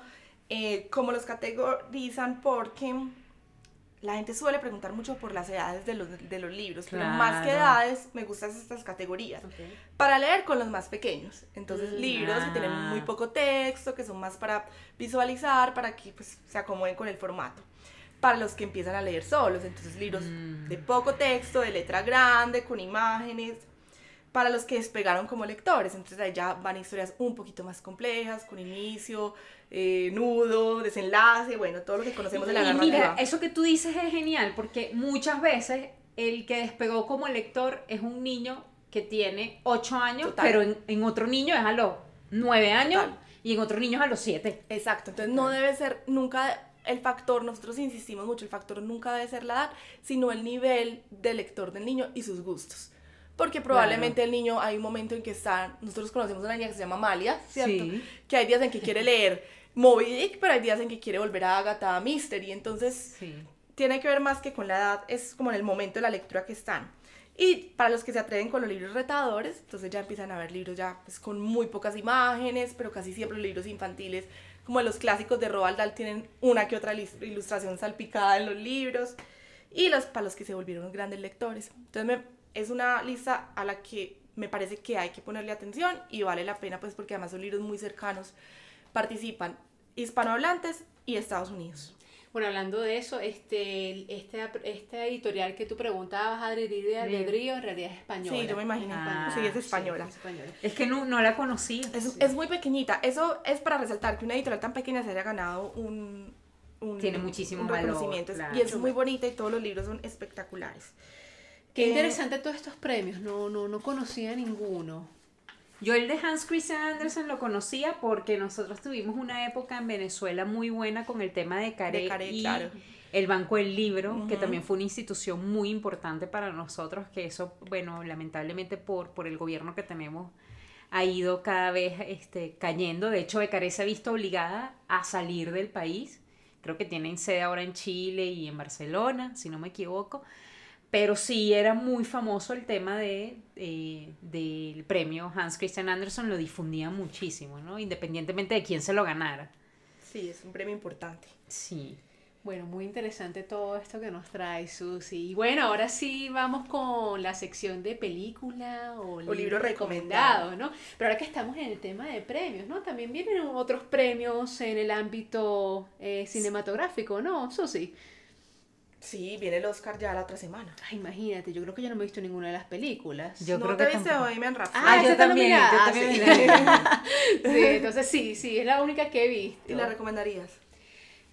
eh, cómo los categorizan porque la gente suele preguntar mucho por las edades de los, de los libros, pero más que Claro. edades me gustan estas categorías. Ok. Para leer con los más pequeños. Entonces, Mm. libros que tienen Ah. muy poco texto, que son más para visualizar, para que pues, se acomoden con el formato. Para los que empiezan a leer solos, entonces libros Mm. de poco texto, de letra grande, con imágenes. Para los que despegaron como lectores, entonces ahí ya van historias un poquito más complejas, con inicio, eh, nudo, desenlace, bueno, todo lo que conocemos de la narrativa. mira, eso que tú dices es genial porque muchas veces el que despegó como lector es un niño que tiene 8 años, Total. pero en, en otro niño es a los 9 años Total. y en otro niño es a los 7. Exacto, entonces no debe ser nunca el factor, nosotros insistimos mucho, el factor nunca debe ser la edad, sino el nivel de lector del niño y sus gustos. Porque probablemente el niño hay un momento en que está, nosotros conocemos una niña que se llama Amalia, ¿cierto? Sí. Que hay días en que quiere leer Moby Dick, pero hay días en que quiere volver a Agatha Mystery, entonces Sí. tiene que ver más que con la edad, es como en el momento de la lectura que están. Y para los que se atreven con los libros retadores, entonces ya empiezan a ver libros ya pues, con muy pocas imágenes, pero casi siempre los libros infantiles, como los clásicos de Roald Dahl, tienen una que otra ilustración salpicada en los libros. Y los para los que se volvieron grandes lectores. Entonces me- es una lista a la que me parece que hay que ponerle atención y vale la pena pues porque además son libros muy cercanos. Participan hispanohablantes y Estados Unidos. Bueno, hablando de eso, este, este, este editorial que tú preguntabas, Adri, de albedrío, en realidad es española. Sí, yo me imaginé. Ah, sí, es española. es española. Es que no, no la conocía. Es, es muy pequeñita. Eso es para resaltar que una editorial tan pequeña se haya ganado un, un- Tiene muchísimo un valor, reconocimiento. Es- claro. Y es muy bonita y todos los libros son espectaculares. Qué Eh, interesante todos estos premios, no, no, no conocía ninguno. Yo el de Hans Christian Andersen lo conocía porque nosotros tuvimos una época en Venezuela muy buena con el tema de Caré, De Caré, y claro. el Banco del Libro, que Ujú. también fue una institución muy importante para nosotros, que eso, bueno, lamentablemente por, por el gobierno que tenemos ha ido cada vez este, cayendo. De hecho, Becaré se ha visto obligada a salir del país. Creo que tienen sede ahora en Chile y en Barcelona, si no me equivoco. Pero sí era muy famoso el tema de, eh, del premio Hans Christian Andersen, lo difundía muchísimo, ¿no? Independientemente de quién se lo ganara. Sí, es un premio importante. Sí. Bueno, muy interesante todo esto que nos trae Susi. Y bueno, ahora sí vamos con la sección de película o, libro recomendado. ¿no? Pero ahora que estamos en el tema de premios, ¿no? También vienen otros premios en el ámbito eh, cinematográfico, ¿no, Susi? Sí, viene el Oscar ya la otra semana. Ay, imagínate, yo creo que yo no me he visto ninguna de las películas. Yo ¿No creo te que viste tampoco. Bohemian Rhapsody? Ah, yo esa está también, yo Ah, también *laughs* sí. entonces sí, sí, es la única que he visto. ¿Y la recomendarías?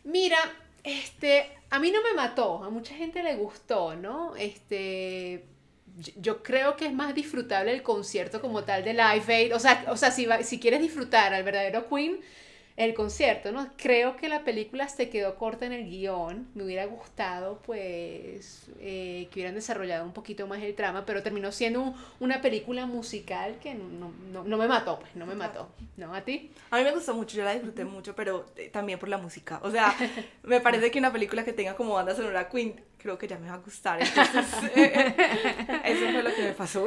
Mira, este, a mí no me mató, a mucha gente le gustó, ¿no? Este, yo- yo creo que es más disfrutable el concierto como tal de Live Aid, o sea, o sea si, va- si quieres disfrutar al verdadero Queen, el concierto, ¿no? Creo que la película se quedó corta en el guion, me hubiera gustado, pues, eh, que hubieran desarrollado un poquito más el trama, pero terminó siendo un- una película musical que no, no, no me mató, pues, no me mató, ¿no? ¿A ti? A mí me gustó mucho, yo la disfruté mucho, pero eh, también por la música. O sea, me parece que una película que tenga como banda sonora Queen, creo que ya me va a gustar. Entonces, *laughs* eh, eso fue lo que me pasó.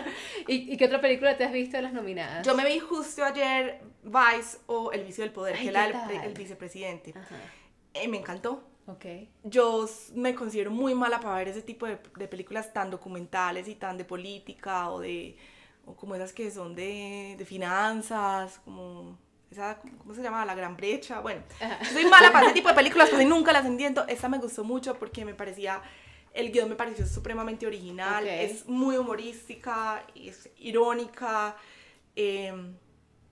*laughs* ¿Y, y qué otra película te has visto de las nominadas? Yo me vi justo ayer Vice o El vicio del poder, Ay, que era ¿qué el, el vicepresidente. Eh, me encantó. Yo me considero muy mala para ver ese tipo de, de películas tan documentales y tan de política o de o como esas que son de, de finanzas, como esa, ¿cómo se llama? La Gran Brecha. Bueno, soy mala para ese tipo de películas, *laughs* casi nunca las entiendo. Esta me gustó mucho porque me parecía, el guion me pareció supremamente original, Ok. es muy humorística, es irónica. em,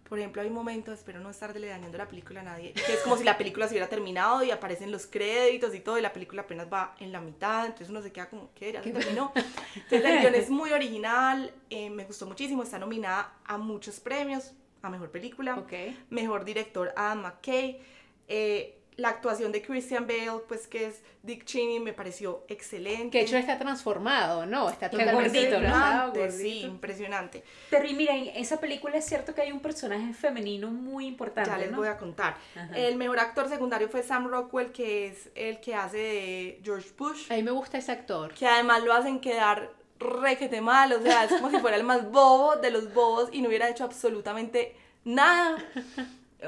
por ejemplo, hay momentos, espero no estar dañando la película a nadie, que es como si la película se hubiera terminado y aparecen los créditos y todo, y la película apenas va en la mitad, entonces uno se queda como, ¿qué? Ya se terminó. Entonces el guion es *laughs* muy original, eh, me gustó muchísimo, está nominada a muchos premios, a Mejor Película. Mejor Director Adam McKay, eh, la actuación de Christian Bale, pues que es Dick Cheney, me pareció excelente. Que de hecho está transformado, ¿no? Está totalmente gordito, ¿no? delgado, Impresionante, Sí, gordito. impresionante. Pero y mira, en esa película es cierto que hay un personaje femenino muy importante, Ya les ¿no? voy a contar. Ajá. El mejor actor secundario fue Sam Rockwell, que es el que hace de George Bush, A mí me gusta ese actor. que además lo hacen quedar requete mal, o sea, es como si fuera el más bobo de los bobos y no hubiera hecho absolutamente nada.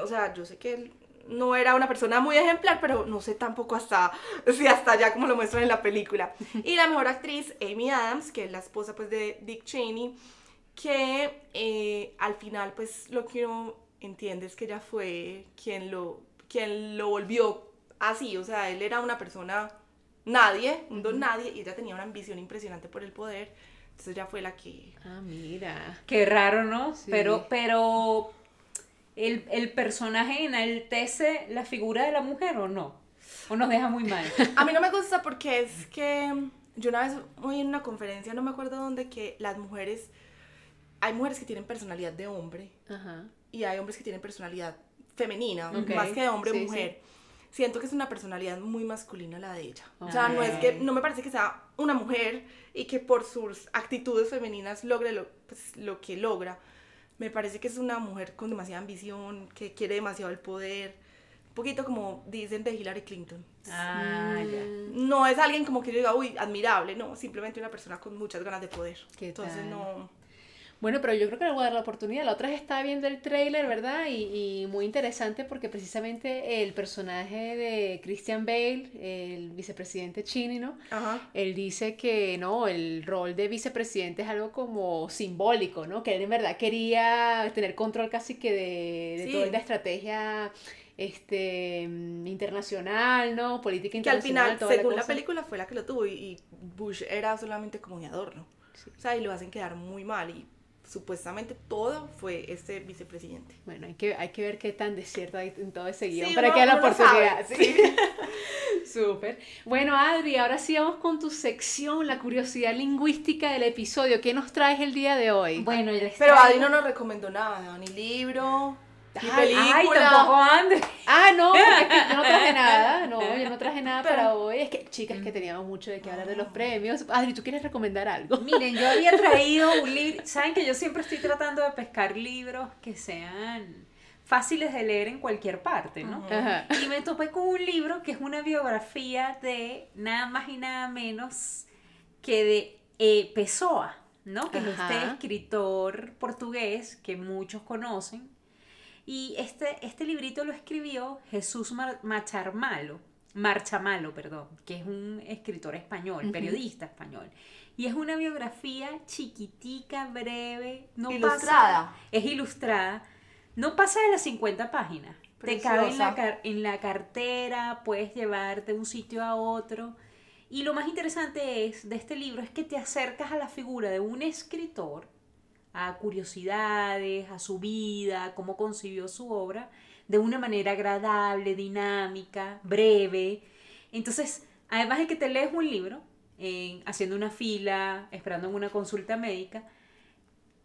O sea, yo sé que él no era una persona muy ejemplar, pero no sé tampoco hasta, si hasta allá como lo muestran en la película. Y la mejor actriz, Amy Adams, que es la esposa pues de Dick Cheney, que eh, al final pues lo que uno entiende es que ella fue quien lo, quien lo volvió así, o sea, él era una persona nadie, un don nadie, y ella tenía una ambición impresionante por el poder, entonces ella fue la que... Ah, mira. Qué raro, ¿no? Sí. Pero, pero el, el personaje enaltece la figura de la mujer o no? ¿O nos deja muy mal? *laughs* A mí no me gusta porque es que yo una vez oí en una conferencia, no me acuerdo dónde, que las mujeres, hay mujeres que tienen personalidad de hombre Ajá. y hay hombres que tienen personalidad femenina, más que de hombre o sí, mujer. Siento que es una personalidad muy masculina la de ella. O sea, no es que, no me parece que sea una mujer y que por sus actitudes femeninas logre lo, pues, lo que logra. Me parece que es una mujer con demasiada ambición, que quiere demasiado el poder. Un poquito como dicen de Hillary Clinton. Ah, ya. No es alguien como que yo diga, uy, admirable, no, simplemente una persona con muchas ganas de poder. ¿Qué Entonces tal? no... Bueno, pero yo creo que le voy a dar la oportunidad. La otra vez estaba viendo el tráiler, ¿verdad? Y, y muy interesante porque precisamente el personaje de Christian Bale, el vicepresidente Chini, ¿no? Ajá. Él dice que no, el rol de vicepresidente es algo como simbólico, ¿no? Que él en verdad quería tener control casi que de, de Sí. toda la estrategia este mm, internacional, ¿no? Política Que al internacional. final, según la, película, fue la que lo tuvo y, y Bush era solamente como un adorno. O sea, y lo hacen quedar muy mal y supuestamente todo fue este vicepresidente. Bueno, hay que, hay que ver qué tan desierto hay en todo ese guion Sí, para que haya la oportunidad. sí. *laughs* Súper. Bueno, Adri, ahora sí vamos con tu sección, la curiosidad lingüística del episodio. ¿Qué nos traes el día de hoy? Bueno, les Pero Adri no nos recomendó nada, ni libro, película. Ay, tampoco André. Ah, no, es que yo no traje *laughs* nada. No, yo no traje nada para hoy. Es que, chicas, que teníamos mucho de qué hablar de los premios. Adri, ¿tú quieres recomendar algo? Miren, yo había *laughs* traído un libro, saben que yo siempre estoy tratando de pescar libros que sean fáciles de leer en cualquier parte, ¿no? Ajá. Y me topé con un libro que es una biografía de nada más y nada menos que de eh, Pessoa, ¿no? Que es este escritor portugués que muchos conocen. Y este, este librito lo escribió Jesús Mar- Macharmalo, Marchamalo, perdón, que es un escritor español, periodista español. Y es una biografía chiquitica, breve, no Ilustrada. pasa- es ilustrada, no pasa de las 50 páginas. Te cabe en la, en la cartera, puedes llevarte de un sitio a otro. Y lo más interesante es de este libro es que te acercas a la figura de un escritor, a curiosidades, a su vida, cómo concibió su obra, de una manera agradable, dinámica, breve. Entonces, además de que te lees un libro, en- haciendo una fila, esperando en una consulta médica,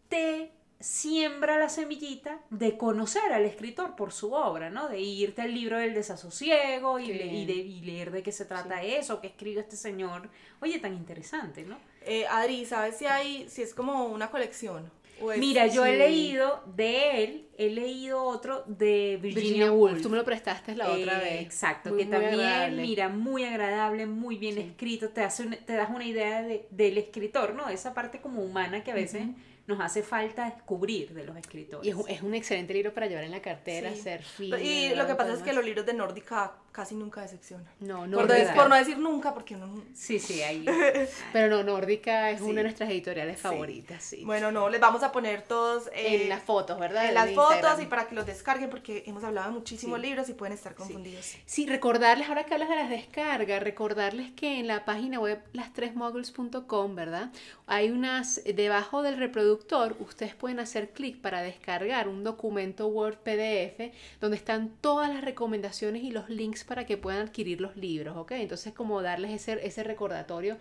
te siembra la semillita de conocer al escritor por su obra, ¿no? De irte al libro del desasosiego y, le- de, y leer de qué se trata eso, qué escribió este señor. Oye, tan interesante, ¿no? Eh, Adri, ¿sabes si hay, si es como una colección? O es- Mira, yo he leído de él, he leído otro de Virginia, Virginia Woolf. Woolf, tú me lo prestaste la otra Eh, vez. Exacto, Muy, que muy también, agradable. mira, muy agradable, muy bien Sí. escrito, te, hace una- te das una idea de- del escritor, ¿no? Esa parte como humana que a veces nos hace falta descubrir de los escritores. Y es un, es un excelente libro para llevar en la cartera, Sí. hacer fila. Y lo que pasa es que los libros de Nórdica casi nunca decepcionan. No, no, por, por no decir nunca, porque no... Sí, sí, ahí. *laughs* Pero no, Nórdica es Sí. una de nuestras editoriales Sí. favoritas, sí. Bueno, no, les vamos a poner todos... eh, en las fotos, ¿verdad? en las fotos y para que los descarguen porque hemos hablado de muchísimos Sí. libros y pueden estar confundidos. Sí, recordarles, ahora que hablas de las descargas, recordarles que en la página web las3moguls.com, ¿verdad? Hay unas, debajo del reproductor, ustedes pueden hacer clic para descargar un documento Word PDF donde están todas las recomendaciones y los links para que puedan adquirir los libros, ¿ok? Entonces, como darles ese, ese recordatorio.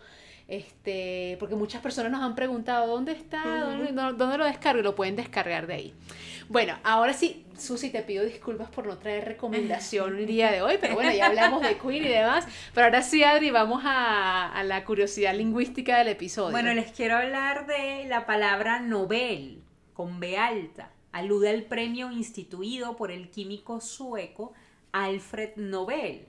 Este, porque muchas personas nos han preguntado dónde está, ¿Dónde, dó- dónde lo descargo y lo pueden descargar de ahí. Bueno, ahora sí, Susi, te pido disculpas por no traer recomendación el día de hoy, pero bueno, ya hablamos de Queen y demás. Pero ahora sí, Adri, vamos a, a la curiosidad lingüística del episodio. Bueno, les quiero hablar de la palabra Nobel, con B alta. Alude al premio instituido por el químico sueco Alfred Nobel.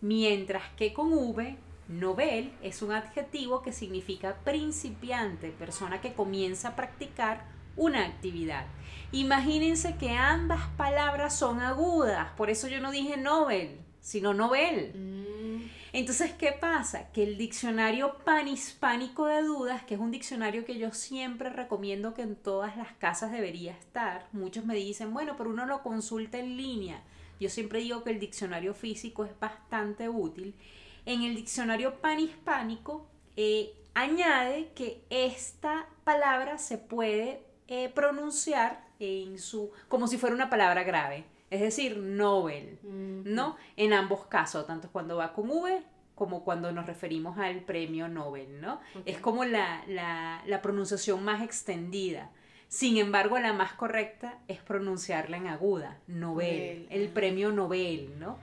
Mientras que con V, Nobel es un adjetivo que significa principiante, persona que comienza a practicar una actividad. Imagínense que ambas palabras son agudas, por eso yo no dije Nobel, sino Nobel. Mm, Entonces, ¿qué pasa? Que el diccionario panhispánico de dudas, que es un diccionario que yo siempre recomiendo que en todas las casas debería estar, muchos me dicen, bueno, pero uno lo consulta en línea. Yo siempre digo que el diccionario físico es bastante útil. En el diccionario panhispánico eh, añade que esta palabra se puede eh, pronunciar en su, como si fuera una palabra grave, es decir, Nobel. ¿no? En ambos casos, tanto cuando va con V como cuando nos referimos al premio Nobel, ¿no? Es como la, la, la pronunciación más extendida. Sin embargo, la más correcta es pronunciarla en aguda, Nobel, Nobel, el premio Nobel, ¿no?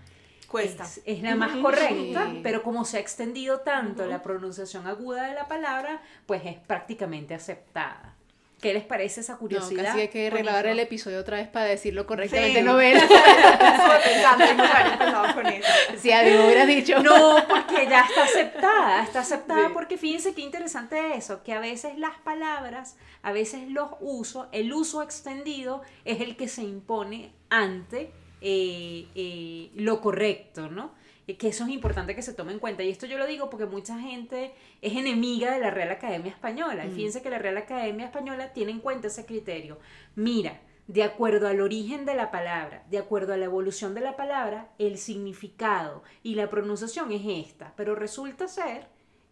Cuesta. es, es la más correcta, Sí. pero como se ha extendido tanto la pronunciación aguda de la palabra, pues es prácticamente aceptada. ¿Qué les parece esa No, curiosidad? casi hay que regrabar el episodio otra vez para decirlo correctamente Sí. con eso. Si me hubieras dicho. No, porque ya está aceptada, está aceptada Sí. porque fíjense qué interesante eso, que a veces las palabras, a veces los usos, el uso extendido es el que se impone ante eh, eh, lo correcto, ¿no? Que eso es importante que se tome en cuenta. Y esto yo lo digo porque mucha gente es enemiga de la Real Academia Española. Y fíjense que la Real Academia Española tiene en cuenta ese criterio. Mira, de acuerdo al origen de la palabra, de acuerdo a la evolución de la palabra, el significado y la pronunciación es esta. Pero resulta ser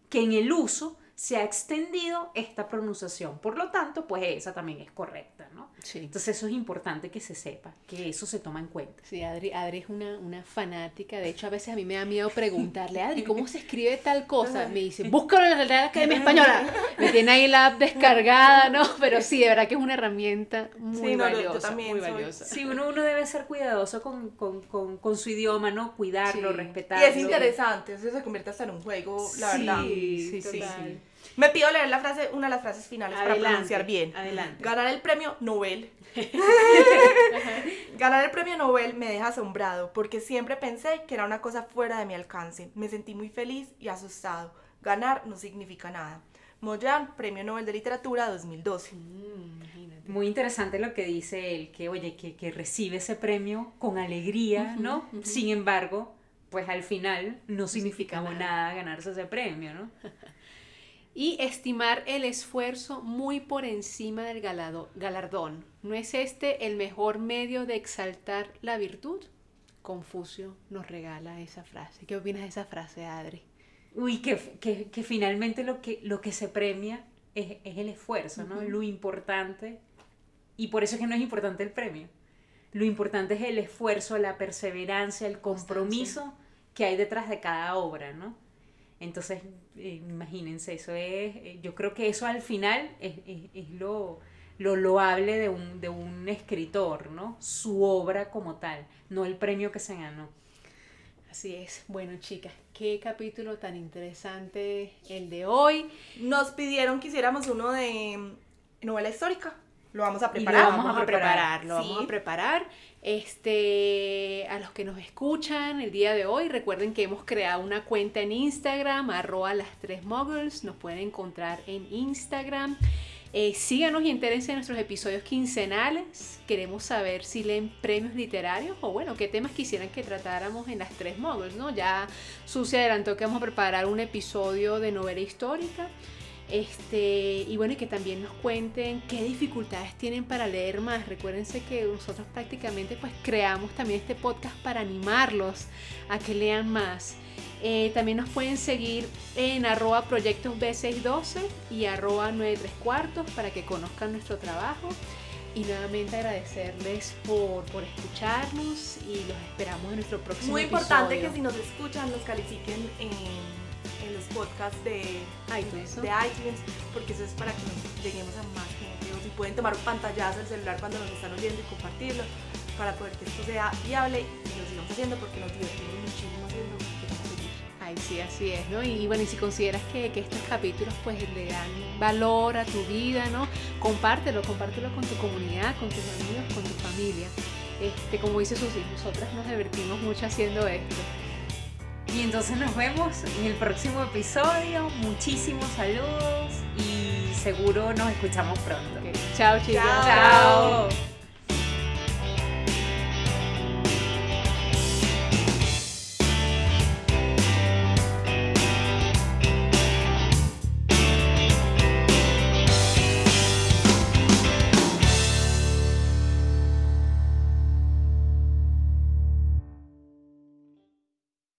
que en el uso se ha extendido esta pronunciación. Por lo tanto, pues esa también es correcta, ¿no? Sí. Entonces eso es importante que se sepa, que eso se toma en cuenta. Sí, Adri, Adri es una, una fanática. De hecho, a veces a mí me da miedo preguntarle, Adri, ¿cómo se escribe tal cosa? Me dice, búscalo en la Real Academia Española. Me tiene ahí la app descargada, ¿no? Pero sí, de verdad que es una herramienta muy Sí, no, yo- yo valiosa. también muy soy- valiosa. Sí, uno, uno debe ser cuidadoso con, con- con- con su idioma, ¿no? Cuidarlo, Sí. respetarlo. Y es interesante, eso se convierte hasta en un juego, la Sí, verdad. sí, sí, Total. sí. Me pido leer la frase, una de las frases finales para Adelante, pronunciar bien. adelante. Ganar el premio Nobel. *laughs* Ganar el premio Nobel me deja asombrado porque siempre pensé que era una cosa fuera de mi alcance. Me sentí muy feliz y asustado. Ganar no significa nada. Moyan, Premio Nobel de Literatura 2012. Mm. Muy interesante lo que dice él, que oye, que, que recibe ese premio con alegría, ¿no? Sin embargo, pues al final no significaba nada. nada ganarse ese premio, ¿no? *laughs* Y estimar el esfuerzo muy por encima del galado- galardón. ¿No es este el mejor medio de exaltar la virtud? Confucio nos regala esa frase. ¿Qué opinas de esa frase, Adri? Uy, que, que, que finalmente lo que, lo que se premia es, es el esfuerzo, ¿no? Lo importante, y por eso es que no es importante el premio. Lo importante es el esfuerzo, la perseverancia, el compromiso que hay detrás de cada obra, ¿no? Entonces, eh, imagínense, eso es, eh, yo creo que eso al final es, es- es lo, lo loable de un, de un escritor, ¿no? Su obra como tal, no el premio que se ganó. Así es. Bueno, chicas, qué capítulo tan interesante el de hoy. Nos pidieron que hiciéramos uno de novela histórica. Lo vamos a Y lo preparar. vamos a a preparar, lo Sí. vamos a preparar. Este, a los que nos escuchan el día de hoy, recuerden que hemos creado una cuenta en Instagram, arroba las tres muggles, nos pueden encontrar en Instagram. Eh, síganos y entérense de nuestros episodios quincenales. Queremos saber si leen premios literarios o bueno, qué temas quisieran que tratáramos en las tres muggles, ¿no? Ya Susi adelantó que vamos a preparar un episodio de novela histórica. Este, y bueno, y que también nos cuenten qué dificultades tienen para leer más. Recuérdense que nosotros prácticamente pues creamos también este podcast para animarlos a que lean más. Eh, también nos pueden seguir en arroba proyectos B612 y arroba 93 cuartos para que conozcan nuestro trabajo. Y nuevamente agradecerles por, por escucharnos y los esperamos en nuestro próximo Muy importante episodio. que si nos escuchan, nos califiquen en, en los podcasts de iTunes, de iTunes, porque eso es para que nos lleguemos a más gente. O si pueden tomar un pantallazo del celular cuando nos están oyendo y compartirlo, para poder que esto sea viable y lo sigamos haciendo porque nos divertimos muchísimo haciendo lo que queremos seguir. Ay, sí, así es, ¿no? Y, bueno, y si consideras que, que estos capítulos pues le dan valor a tu vida, ¿no? Compártelo, compártelo con tu comunidad, con tus amigos, con tu familia. Este, como dice Susi, nosotras nos divertimos mucho haciendo esto. Y entonces nos vemos en el próximo episodio. Muchísimos saludos y seguro nos escuchamos pronto. Chao, chicos. Chao. Chao.